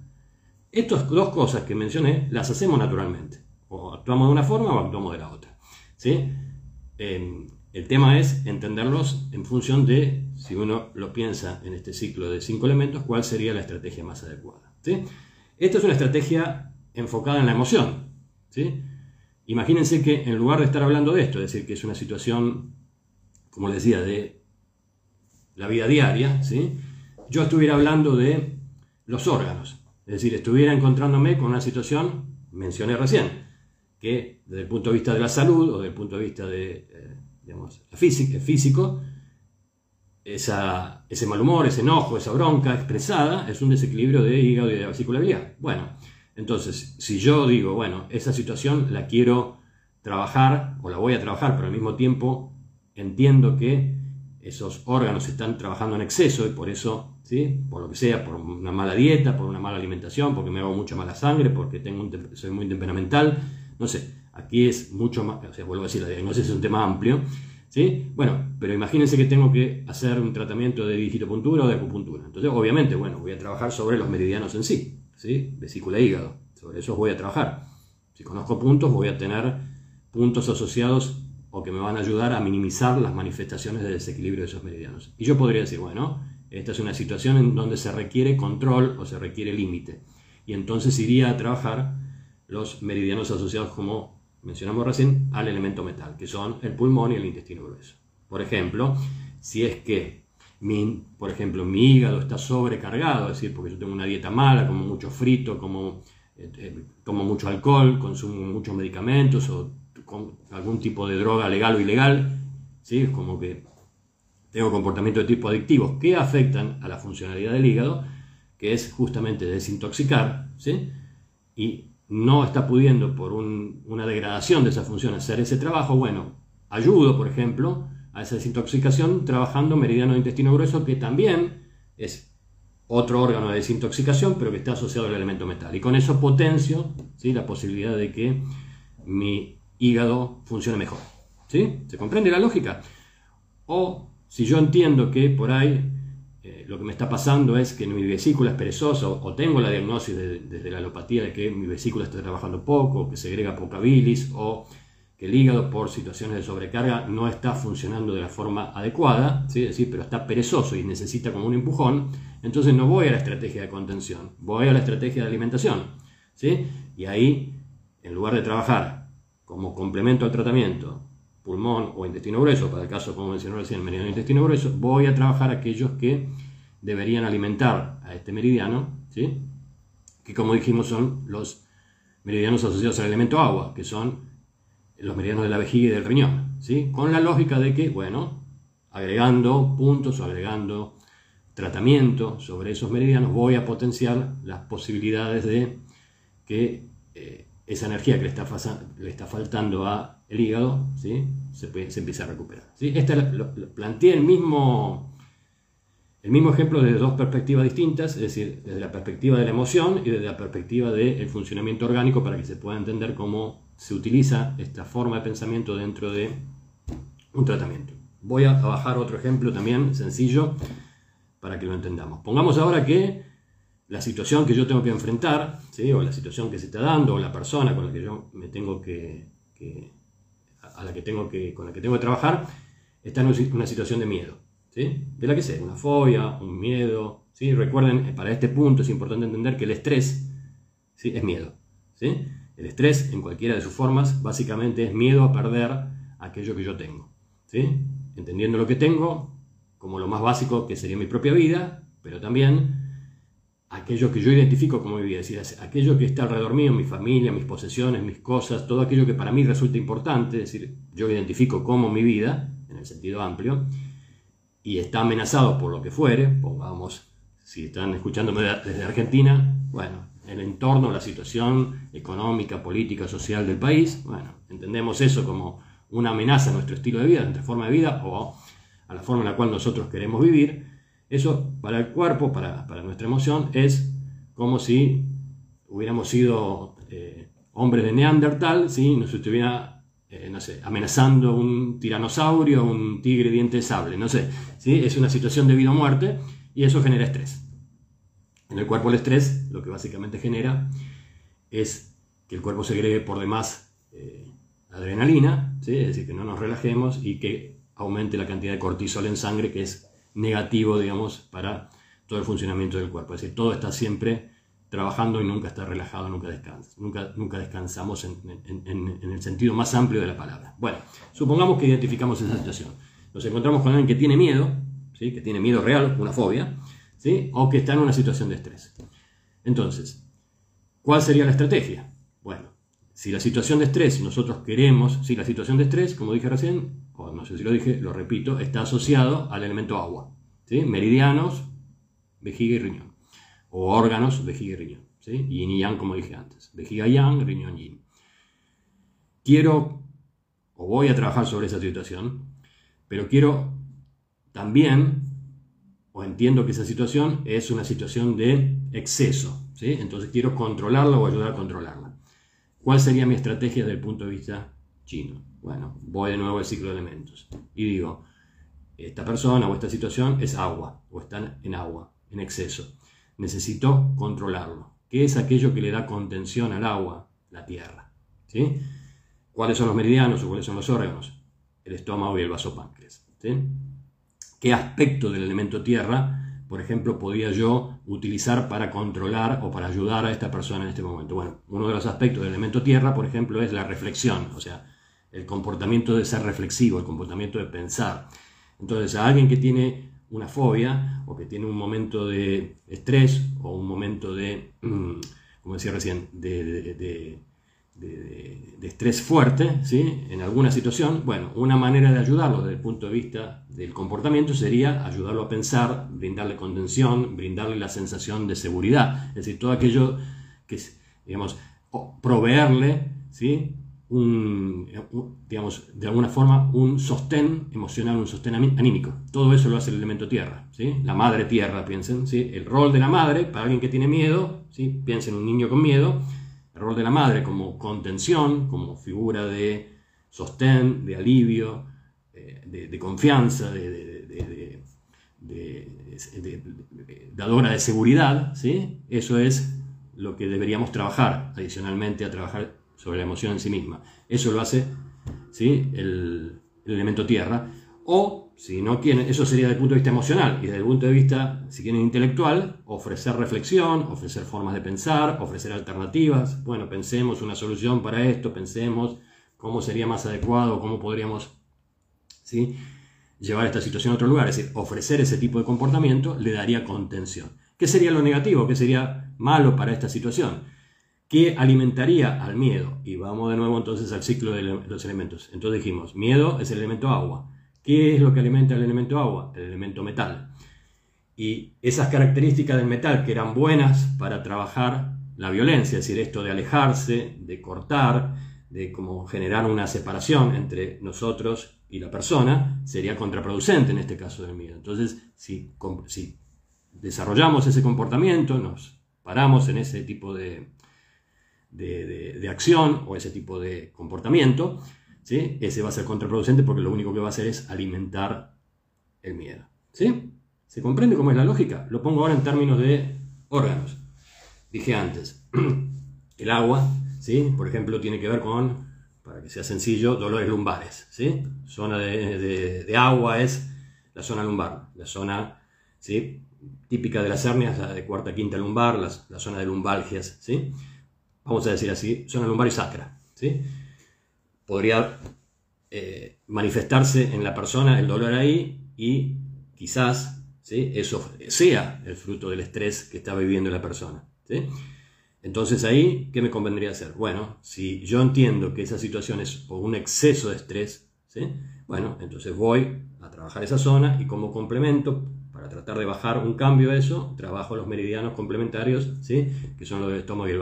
Estas dos cosas que mencioné las hacemos naturalmente. O actuamos de una forma o actuamos de la otra. ¿sí? Em, el tema es entenderlos en función de, si uno lo piensa en este ciclo de cinco elementos, cuál sería la estrategia más adecuada. ¿sí? Esta es una estrategia enfocada en la emoción. ¿sí? Imagínense que en lugar de estar hablando de esto, es decir, que es una situación, como les decía, de la vida diaria, ¿sí? yo estuviera hablando de los órganos. Es decir, estuviera encontrándome con una situación, mencioné recién, que desde el punto de vista de la salud o desde el punto de vista de, eh, digamos, físico, ese mal humor, ese enojo, esa bronca expresada es un desequilibrio de hígado y de vesícula biliar. Bueno, entonces, si yo digo, bueno, esa situación la quiero trabajar o la voy a trabajar, pero al mismo tiempo entiendo que esos órganos están trabajando en exceso y por eso, ¿sí? por lo que sea, por una mala dieta, por una mala alimentación, porque me hago mucha mala sangre, porque tengo soy muy temperamental, no sé, aquí es mucho más, o sea, vuelvo a decir, la diagnosis es un tema amplio, ¿sí? Bueno, pero imagínense que tengo que hacer un tratamiento de digitopuntura o de acupuntura. Entonces, obviamente, bueno, voy a trabajar sobre los meridianos en sí, ¿sí? Vesícula e hígado, sobre eso voy a trabajar. Si conozco puntos, voy a tener puntos asociados o que me van a ayudar a minimizar las manifestaciones de desequilibrio de esos meridianos. Y yo podría decir, bueno, esta es una situación en donde se requiere control o se requiere límite. Y entonces iría a trabajar los meridianos asociados, como mencionamos recién, al elemento metal, que son el pulmón y el intestino grueso. Por ejemplo, si es que, mi, por ejemplo, mi hígado está sobrecargado, es decir, porque yo tengo una dieta mala, como mucho frito, como eh, eh, mucho alcohol, consumo muchos medicamentos o con algún tipo de droga legal o ilegal, ¿sí? como que tengo comportamientos de tipo adictivos que afectan a la funcionalidad del hígado, que es justamente desintoxicar, ¿sí? y no está pudiendo por una degradación de esa función hacer ese trabajo, bueno, ayudo, por ejemplo, a esa desintoxicación trabajando meridiano de intestino grueso, que también es otro órgano de desintoxicación, pero que está asociado al elemento metal. Y con eso potencio ¿sí? la posibilidad de que mi hígado funcione mejor. ¿Sí? ¿Se comprende la lógica? O si yo entiendo que por ahí lo que me está pasando es que mi vesícula es perezosa o, tengo la diagnosis desde la alopatía de que mi vesícula está trabajando poco, que segrega poca bilis o que el hígado por situaciones de sobrecarga no está funcionando de la forma adecuada, ¿sí? decir, pero está perezoso y necesita como un empujón, entonces no voy a la estrategia de contención, voy a la estrategia de alimentación. ¿sí? Y ahí, en lugar de trabajar como complemento al tratamiento, pulmón o intestino grueso, para el caso, como mencionó recién, meridiano intestino grueso, voy a trabajar aquellos que deberían alimentar a este meridiano, ¿sí? que como dijimos son los meridianos asociados al elemento agua, que son los meridianos de la vejiga y del riñón, ¿sí? con la lógica de que, bueno, agregando puntos o agregando tratamiento sobre esos meridianos, voy a potenciar las posibilidades de que eh, esa energía que le está, le está faltando al hígado ¿sí? se, se, empieza a recuperar. ¿sí? Esta lo, planteé el mismo, el mismo ejemplo desde dos perspectivas distintas, es decir, desde la perspectiva de la emoción y desde la perspectiva del funcionamiento orgánico para que se pueda entender cómo se utiliza esta forma de pensamiento dentro de un tratamiento. Voy a bajar otro ejemplo también sencillo para que lo entendamos. Pongamos ahora que la situación que yo tengo que enfrentar, o la situación que se está dando, o la persona con la que yo me tengo que, a la que tengo que, con la que tengo que trabajar, está en una situación de miedo, ¿sí? de la que sea, una fobia, un miedo. ¿sí? Recuerden, eh, para este punto es importante entender que el estrés ¿sí? es miedo. ¿sí? El estrés, en cualquiera de sus formas, básicamente es miedo a perder aquello que yo tengo. ¿sí? Entendiendo lo que tengo como lo más básico que sería mi propia vida, pero también aquello que yo identifico como mi vida, es decir, aquello que está alrededor mío, mi familia, mis posesiones, mis cosas, todo aquello que para mí resulta importante, es decir, yo identifico como mi vida, en el sentido amplio, y está amenazado por lo que fuere, pongamos, si están escuchándome desde Argentina, bueno, el entorno, la situación económica, política, social del país, bueno, entendemos eso como una amenaza a nuestro estilo de vida, a nuestra forma de vida o a la forma en la cual nosotros queremos vivir, eso para el cuerpo, para, nuestra emoción, es como si hubiéramos sido eh, hombres de Neandertal, si nos estuviera eh, no sé, amenazando un tiranosaurio, un tigre diente de sable, no sé. ¿sí? Es una situación de vida o muerte y eso genera estrés. En el cuerpo el estrés lo que básicamente genera es que el cuerpo segregue por demás eh, adrenalina, ¿sí? es decir, que no nos relajemos y que aumente la cantidad de cortisol en sangre, que es negativo, digamos, para todo el funcionamiento del cuerpo. Es decir, todo está siempre trabajando y nunca está relajado, nunca. Nunca, nunca descansamos en, el sentido más amplio de la palabra. Bueno, supongamos que identificamos esa situación. Nos encontramos con alguien que tiene miedo, ¿sí? que tiene miedo real, una fobia, ¿sí? o que está en una situación de estrés. Entonces, ¿cuál sería la estrategia? Bueno, si la situación de estrés nosotros queremos, si la situación de estrés, como dije recién, o no sé si lo dije, lo repito, está asociado al elemento agua. ¿sí? Meridianos, vejiga y riñón. O órganos, vejiga y riñón. ¿sí? Yin y yang, como dije antes. Vejiga yang, riñón yin. Quiero, o voy a trabajar sobre esa situación, pero quiero también o entiendo que esa situación es una situación de exceso, ¿sí? entonces quiero controlarla o ayudar a controlarla. ¿Cuál sería mi estrategia desde el punto de vista chino? Bueno, voy de nuevo al ciclo de elementos y digo, esta persona o esta situación es agua o están en agua, en exceso. Necesito controlarlo. ¿Qué es aquello que le da contención al agua? La tierra. ¿sí? ¿Cuáles son los meridianos o cuáles son los órganos? El estómago y el vasopáncreas. ¿sí? qué aspecto del elemento tierra, por ejemplo, podía yo utilizar para controlar o para ayudar a esta persona en este momento. Bueno, uno de los aspectos del elemento tierra, por ejemplo, es la reflexión, o sea, el comportamiento de ser reflexivo, el comportamiento de pensar. Entonces, a alguien que tiene una fobia o que tiene un momento de estrés o un momento de, como decía recién, de de, estrés fuerte, ¿sí? en alguna situación, bueno, una manera de ayudarlo desde el punto de vista del comportamiento sería ayudarlo a pensar, brindarle contención, brindarle la sensación de seguridad, es decir, todo aquello que, digamos, proveerle, ¿sí? Un, digamos, de alguna forma un sostén emocional, un sostén anímico. Todo eso lo hace el elemento tierra, ¿sí? La madre tierra, piensen, ¿sí? El rol de la madre, para alguien que tiene miedo, ¿sí? Piensen en un niño con miedo, el rol de la madre como contención, como figura de sostén, de alivio, eh, de, confianza, de, dadora de seguridad, ¿sí? eso es lo que deberíamos trabajar adicionalmente a trabajar sobre la emoción en sí misma. Eso lo hace ¿sí? el, el elemento tierra. O si no quieren, eso sería desde el punto de vista emocional y desde el punto de vista, si quieren, intelectual, ofrecer reflexión, ofrecer formas de pensar, ofrecer alternativas. Bueno, pensemos una solución para esto, pensemos cómo sería más adecuado, cómo podríamos ¿sí? llevar esta situación a otro lugar. Es decir, ofrecer ese tipo de comportamiento le daría contención. ¿Qué sería lo negativo? ¿Qué sería malo para esta situación? ¿Qué alimentaría al miedo? Y vamos de nuevo entonces al ciclo de los elementos. Entonces dijimos, miedo es el elemento agua. ¿Qué es lo que alimenta el elemento agua? El elemento metal. Y esas características del metal que eran buenas para trabajar la violencia, es decir, esto de alejarse, de cortar, de como generar una separación entre nosotros y la persona, sería contraproducente en este caso del miedo. Entonces, si desarrollamos ese comportamiento, nos paramos en ese tipo de, de acción o ese tipo de comportamiento, ¿sí? ese va a ser contraproducente porque lo único que va a hacer es alimentar el miedo. ¿sí? ¿Se comprende cómo es la lógica? Lo pongo ahora en términos de órganos. Dije antes, el agua, ¿sí? por ejemplo, tiene que ver con, para que sea sencillo, dolores lumbares. ¿sí? Zona de, agua es la zona lumbar, la zona ¿sí? típica de las hernias, la de cuarta, quinta lumbar, la, la zona de lumbalgias. ¿sí? Vamos a decir así, zona lumbar y sacra. ¿sí? podría eh, manifestarse en la persona el dolor ahí y quizás ¿sí? eso sea el fruto del estrés que está viviendo la persona. Entonces ahí, ¿qué me convendría hacer? Bueno, si yo entiendo que esa situación es un exceso de estrés, bueno, entonces voy a trabajar esa zona y como complemento, para tratar de bajar un cambio a eso, trabajo los meridianos complementarios, ¿sí? que son los del estómago y el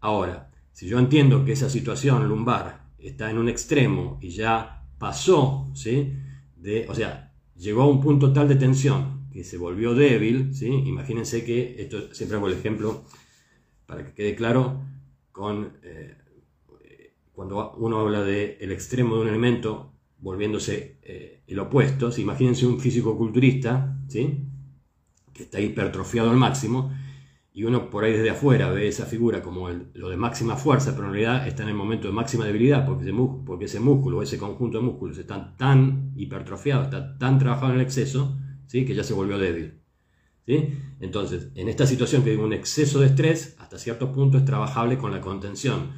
Ahora, si yo entiendo que esa situación lumbar está en un extremo y ya pasó, ¿sí? De, o sea, llegó a un punto tal de tensión que se volvió débil, ¿sí? Imagínense que, esto siempre hago el ejemplo para que quede claro, con, eh, cuando uno habla del el extremo de un elemento volviéndose eh, el opuesto, imagínense un físico-culturista, ¿sí? que está hipertrofiado al máximo, y uno por ahí desde afuera ve esa figura como lo de máxima fuerza, pero en realidad está en el momento de máxima debilidad, porque ese, porque ese músculo, ese conjunto de músculos está tan hipertrofiado, está tan trabajado en el exceso, ¿sí? que ya se volvió débil. ¿sí? Entonces, en esta situación que hay un exceso de estrés, hasta cierto punto es trabajable con la contención,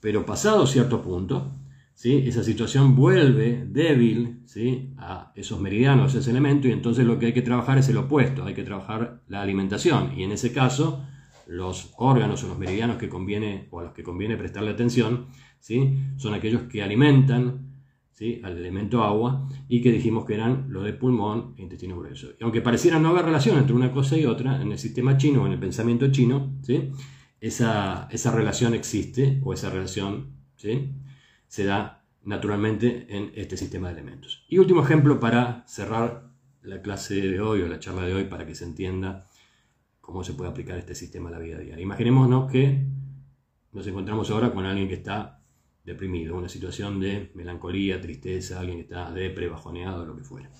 pero pasado cierto punto, ¿sí? esa situación vuelve débil ¿sí? a esos meridianos, ese elemento, y entonces lo que hay que trabajar es el opuesto, hay que trabajar la alimentación, y en ese caso los órganos o los meridianos que conviene, o a los que conviene prestarle atención, ¿sí? son aquellos que alimentan ¿sí? al elemento agua y que dijimos que eran lo de pulmón e intestino grueso. Y aunque pareciera no haber relación entre una cosa y otra, en el sistema chino o en el pensamiento chino, ¿sí? esa, esa relación existe o esa relación ¿sí? Se da naturalmente en este sistema de elementos. Y último ejemplo para cerrar la clase de hoy o la charla de hoy para que se entienda cómo se puede aplicar este sistema a la vida diaria. Imaginémonos que nos encontramos ahora con alguien que está deprimido, una situación de melancolía, tristeza, alguien que está depre, bajoneado, lo que fuera.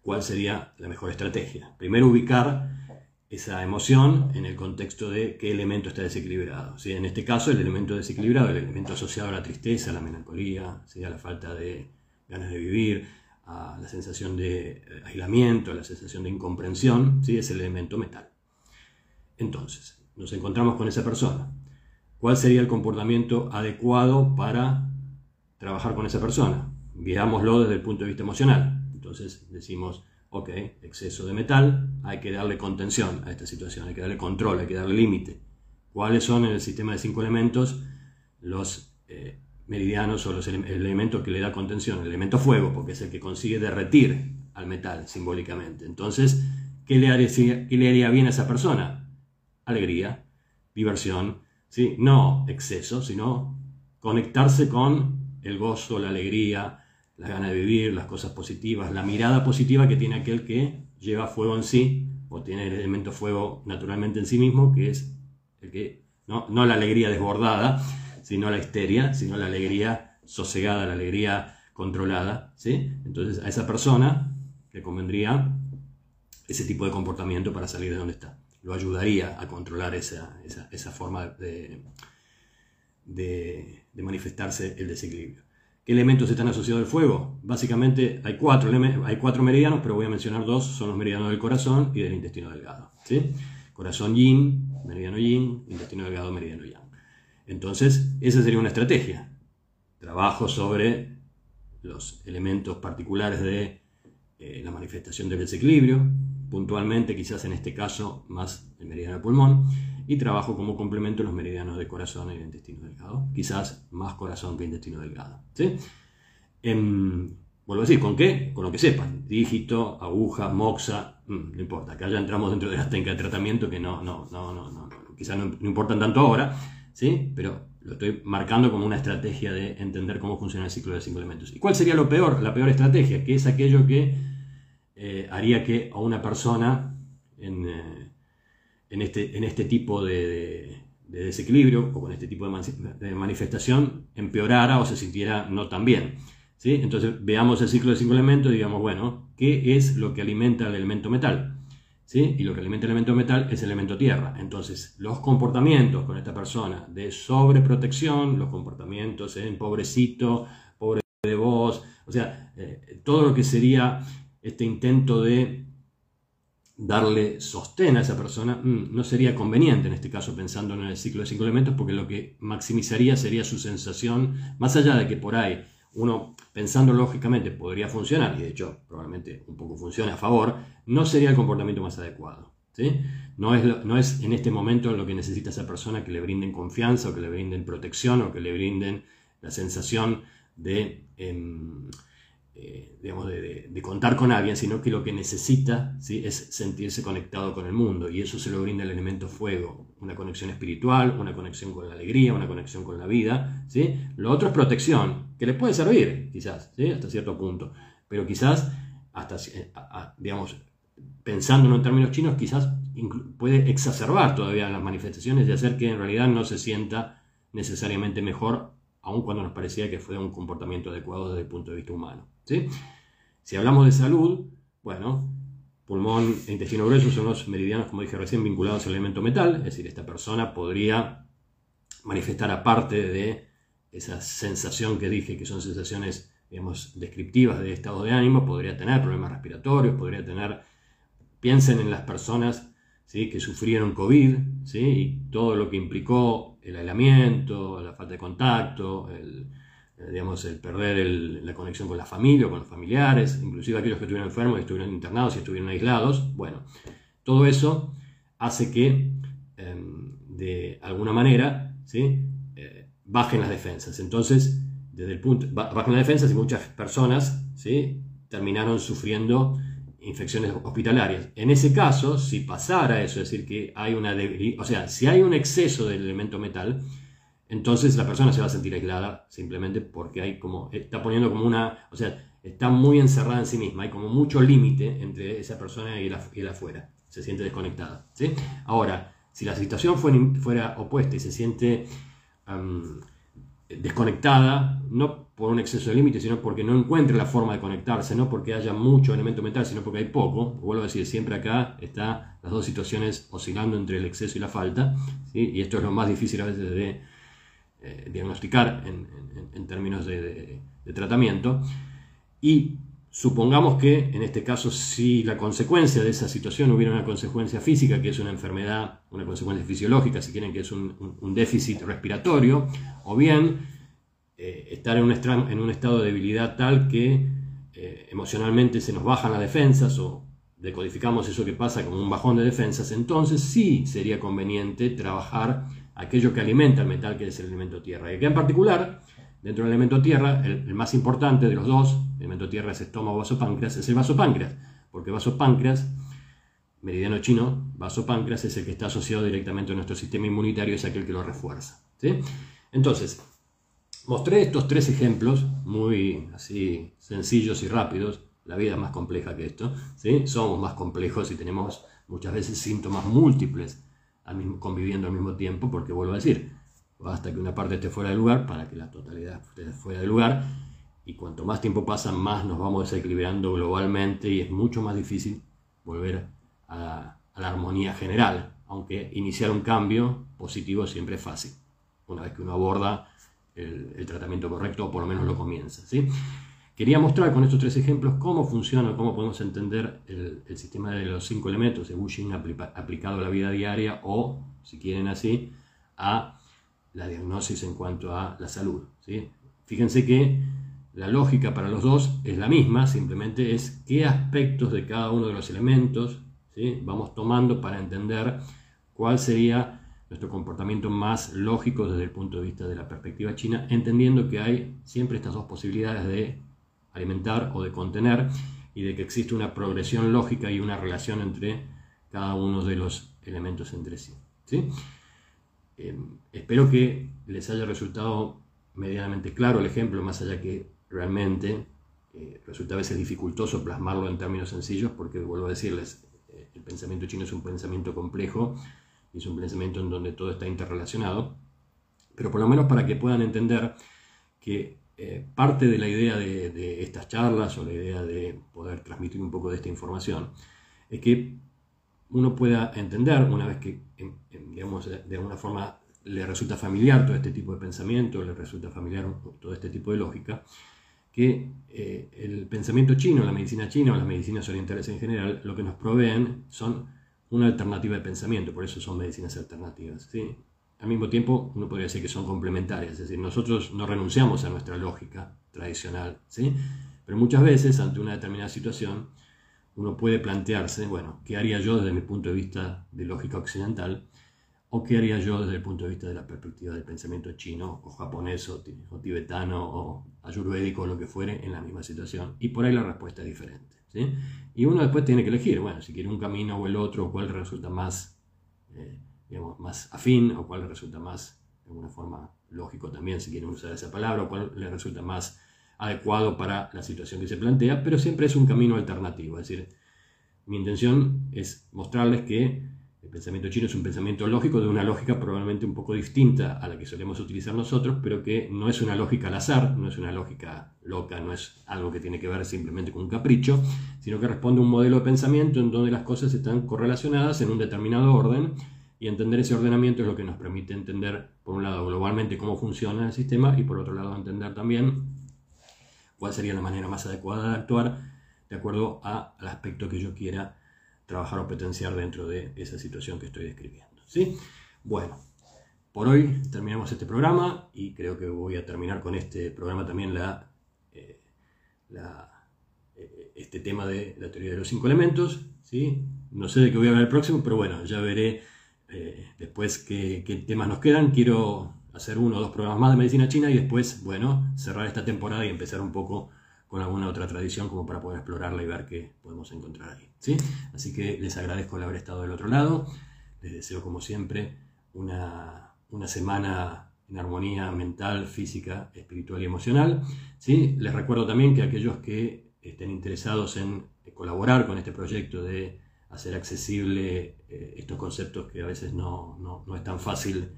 ¿Cuál sería la mejor estrategia? Primero ubicar esa emoción en el contexto de qué elemento está desequilibrado. En este caso, el elemento desequilibrado, el elemento asociado a la tristeza, a la melancolía, a la falta de ganas de vivir, a la sensación de eh, aislamiento, a la sensación de incomprensión, ¿sí? es el elemento metal. Entonces, nos encontramos con esa persona. ¿Cuál sería el comportamiento adecuado para trabajar con esa persona? Veámoslo desde el punto de vista emocional. Entonces decimos, ok, exceso de metal, hay que darle contención a esta situación, hay que darle control, hay que darle límite. ¿Cuáles son en el sistema de cinco elementos los eh, meridianos o los el elemento que le da contención? El elemento fuego, porque es el que consigue derretir al metal simbólicamente. Entonces, ¿qué le haría, qué le haría bien a esa persona? Alegría, diversión, ¿sí? no exceso, sino conectarse con el gozo, la alegría, la gana de vivir, las cosas positivas, la mirada positiva que tiene aquel que lleva fuego en sí, o tiene el elemento fuego naturalmente en sí mismo, que es el que, no, no la alegría desbordada, sino la histeria, sino la alegría sosegada, la alegría controlada. ¿sí? Entonces a esa persona le convendría ese tipo de comportamiento para salir de donde está. Lo ayudaría a controlar esa, forma de, de manifestarse el desequilibrio. ¿Qué elementos están asociados al fuego? Básicamente hay cuatro, hay cuatro meridianos, pero voy a mencionar dos, son los meridianos del corazón y del intestino delgado. ¿sí? Corazón yin, meridiano yin, intestino delgado, meridiano yang. Entonces, esa sería una estrategia. Trabajo sobre los elementos particulares de eh, la manifestación del desequilibrio, puntualmente quizás en este caso más el meridiano del pulmón, y trabajo como complemento los meridianos de corazón y de intestino delgado. Quizás más corazón que intestino delgado. ¿sí? Em, vuelvo a decir, ¿con qué? Con lo que sepan. Dígito, aguja, moxa, mm, no importa. Acá ya entramos dentro de las técnicas de tratamiento que no, no, no, no, no, quizás no, importan tanto ahora, ¿sí? Pero lo estoy marcando como una estrategia de entender cómo funciona el ciclo de cinco elementos. ¿Y cuál sería lo peor? La peor estrategia, que es aquello que eh, haría que a una persona en, eh, en este, en este tipo de, desequilibrio o con este tipo de, manifestación empeorara o se sintiera no tan bien. ¿sí? Entonces veamos el ciclo de cinco elementos y digamos, bueno, ¿qué es lo que alimenta el elemento metal? ¿Sí? Y lo que alimenta el elemento metal es el elemento tierra. Entonces, los comportamientos con esta persona de sobreprotección, los comportamientos en pobrecito, pobre de vos, o sea, eh, todo lo que sería este intento de darle sostén a esa persona, mm, no sería conveniente en este caso pensando en el ciclo de cinco elementos, porque lo que maximizaría sería su sensación, más allá de que por ahí uno pensando lógicamente podría funcionar, y de hecho probablemente un poco funcione a favor, no sería el comportamiento más adecuado. ¿sí? No, es no es en este momento lo que necesita esa persona que le brinden confianza o que le brinden protección o que le brinden la sensación de... Em, eh, digamos, de, contar con alguien, sino que lo que necesita ¿sí? es sentirse conectado con el mundo y eso se lo brinda el elemento fuego, una conexión espiritual, una conexión con la alegría, una conexión con la vida. ¿sí? Lo otro es protección, que le puede servir quizás, ¿sí? hasta cierto punto, pero quizás, hasta, eh, digamos, pensándolo en términos chinos, quizás puede exacerbar todavía las manifestaciones y hacer que en realidad no se sienta necesariamente mejor, aun cuando nos parecía que fue un comportamiento adecuado desde el punto de vista humano. ¿sí? Si hablamos de salud, bueno, pulmón e intestino grueso son los meridianos, como dije recién, vinculados al elemento metal, es decir, esta persona podría manifestar aparte de esa sensación que dije, que son sensaciones, digamos, descriptivas de estado de ánimo, podría tener problemas respiratorios, podría tener, piensen en las personas ¿sí? que sufrieron COVID, ¿sí? y todo lo que implicó el aislamiento, la falta de contacto, el, eh, digamos, el perder la conexión con la familia o con los familiares, inclusive aquellos que estuvieron enfermos y estuvieron internados y estuvieron aislados. Bueno, todo eso hace que em, de alguna manera ¿sí? Eh, bajen las defensas. Entonces, desde el punto, bajen las defensas y muchas personas ¿sí? terminaron sufriendo infecciones hospitalarias. En ese caso, si pasara eso, es decir, que hay una o sea, si hay un exceso del elemento metal, entonces la persona se va a sentir aislada simplemente porque hay como, está poniendo como una, o sea, está muy encerrada en sí misma, hay como mucho límite entre esa persona y y afuera, se siente desconectada. Ahora, si la situación fuera opuesta y se siente desconectada, no por un exceso de límite, sino porque no encuentra la forma de conectarse, no porque haya mucho elemento mental, sino porque hay poco, vuelvo a decir, siempre acá están las dos situaciones oscilando entre el exceso y la falta, y esto es lo más difícil a veces de eh, diagnosticar en, términos de, tratamiento. Y supongamos que en este caso, si la consecuencia de esa situación hubiera una consecuencia física, que es una enfermedad, una consecuencia fisiológica, si quieren que es un, déficit respiratorio, o bien eh, estar en un, estado de debilidad tal que eh, emocionalmente se nos bajan las defensas o decodificamos eso que pasa como un bajón de defensas, entonces sí sería conveniente trabajar aquello que alimenta el metal, que es el elemento tierra. Y que en particular, dentro del elemento tierra, el, más importante de los dos, el elemento tierra es estómago, vasopáncreas, es el vasopáncreas, porque vasopáncreas, meridiano chino, vasopáncreas es el que está asociado directamente a nuestro sistema inmunitario, es aquel que lo refuerza. ¿sí? Entonces, mostré estos tres ejemplos, muy así sencillos y rápidos, la vida es más compleja que esto, ¿sí? somos más complejos y tenemos muchas veces síntomas múltiples conviviendo al mismo tiempo, porque vuelvo a decir, basta que una parte esté fuera de lugar para que la totalidad esté fuera de lugar, y cuanto más tiempo pasa, más nos vamos desequilibrando globalmente y es mucho más difícil volver a, la armonía general, aunque iniciar un cambio positivo siempre es fácil, una vez que uno aborda el, tratamiento correcto o por lo menos lo comienza. ¿sí? Quería mostrar con estos tres ejemplos cómo funciona, cómo podemos entender el, sistema de los cinco elementos de Wu aplicado a la vida diaria o, si quieren así, a la diagnosis en cuanto a la salud. ¿sí? Fíjense que la lógica para los dos es la misma, simplemente es qué aspectos de cada uno de los elementos ¿sí? vamos tomando para entender cuál sería nuestro comportamiento más lógico desde el punto de vista de la perspectiva china, entendiendo que hay siempre estas dos posibilidades de alimentar o de contener y de que existe una progresión lógica y una relación entre cada uno de los elementos entre sí. Eh, espero que les haya resultado medianamente claro el ejemplo, más allá que realmente eh, resulta a veces dificultoso plasmarlo en términos sencillos, porque vuelvo a decirles, eh, el pensamiento chino es un pensamiento complejo es un pensamiento en donde todo está interrelacionado, pero por lo menos para que puedan entender que eh, parte de la idea de, estas charlas o la idea de poder transmitir un poco de esta información es que uno pueda entender, una vez que, digamos, de alguna forma le resulta familiar todo este tipo de pensamiento, le resulta familiar todo este tipo de lógica, que eh, el pensamiento chino, la medicina china o las medicinas orientales en general, lo que nos proveen son una alternativa de pensamiento, por eso son medicinas alternativas. ¿sí? al mismo tiempo uno podría decir que son complementarias, es decir, nosotros no renunciamos a nuestra lógica tradicional, ¿sí? Pero muchas veces ante una determinada situación uno puede plantearse, bueno, ¿qué haría yo desde mi punto de vista de lógica occidental? ¿O qué haría yo desde el punto de vista de la perspectiva del pensamiento chino o japonés o, tibetano o ayurvédico o lo que fuere en la misma situación? Y por ahí la respuesta es diferente. Y uno después tiene que elegir, bueno, si quiere un camino o el otro, cuál resulta más eh, digamos, más afín o cuál resulta más, de alguna forma, lógico también, si quieren usar esa palabra, o cuál le resulta más adecuado para la situación que se plantea, pero siempre es un camino alternativo. Es decir, mi intención es mostrarles que El pensamiento chino es un pensamiento lógico de una lógica probablemente un poco distinta a la que solemos utilizar nosotros, pero que no es una lógica al azar, no es una lógica loca, no es algo que tiene que ver simplemente con un capricho, sino que responde a un modelo de pensamiento en donde las cosas están correlacionadas en un determinado orden y entender ese ordenamiento es lo que nos permite entender, por un lado, globalmente cómo funciona el sistema y por otro lado, entender también cuál sería la manera más adecuada de actuar de acuerdo al aspecto que yo quiera trabajar o potenciar dentro de esa situación que estoy describiendo. ¿sí? Bueno, por hoy terminamos este programa y creo que voy a terminar con este programa también la, eh, eh, este tema de la teoría de los cinco elementos. ¿sí? No sé de qué voy a hablar el próximo, pero bueno, ya veré eh, después qué, qué temas nos quedan. Quiero hacer uno o dos programas más de medicina china y después, bueno, cerrar esta temporada y empezar un poco con alguna otra tradición como para poder explorarla y ver qué podemos encontrar ahí. ¿sí? Así que les agradezco el haber estado del otro lado. Les deseo como siempre una, una semana en armonía mental, física, espiritual y emocional. ¿sí? Les recuerdo también que aquellos que estén interesados en colaborar con este proyecto de hacer accesible eh, estos conceptos que a veces no, no, no es tan fácil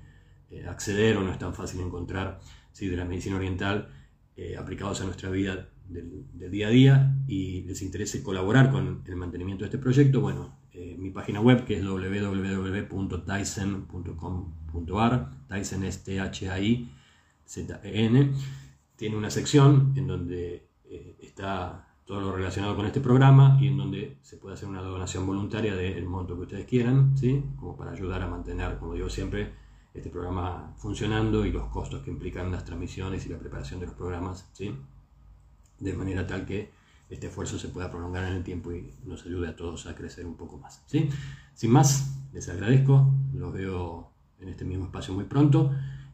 eh, acceder o no es tan fácil encontrar ¿sí? de la medicina oriental eh, aplicados a nuestra vida del, día a día y les interese colaborar con el mantenimiento de este proyecto, bueno, eh, mi página web que es www.tyson.com.ar, Tyson es T-H-A-I-Z-E-N, tiene una sección en donde eh, está todo lo relacionado con este programa y en donde se puede hacer una donación voluntaria del monto que ustedes quieran, ¿sí? como para ayudar a mantener, como digo siempre, este programa funcionando y los costos que implican las transmisiones y la preparación de los programas. ¿sí? De manera tal que este esfuerzo se pueda prolongar en el tiempo y nos ayude a todos a crecer un poco más. ¿sí? Sin más, les agradezco, los veo en este mismo espacio muy pronto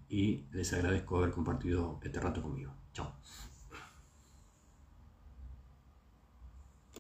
y les agradezco haber compartido este rato conmigo.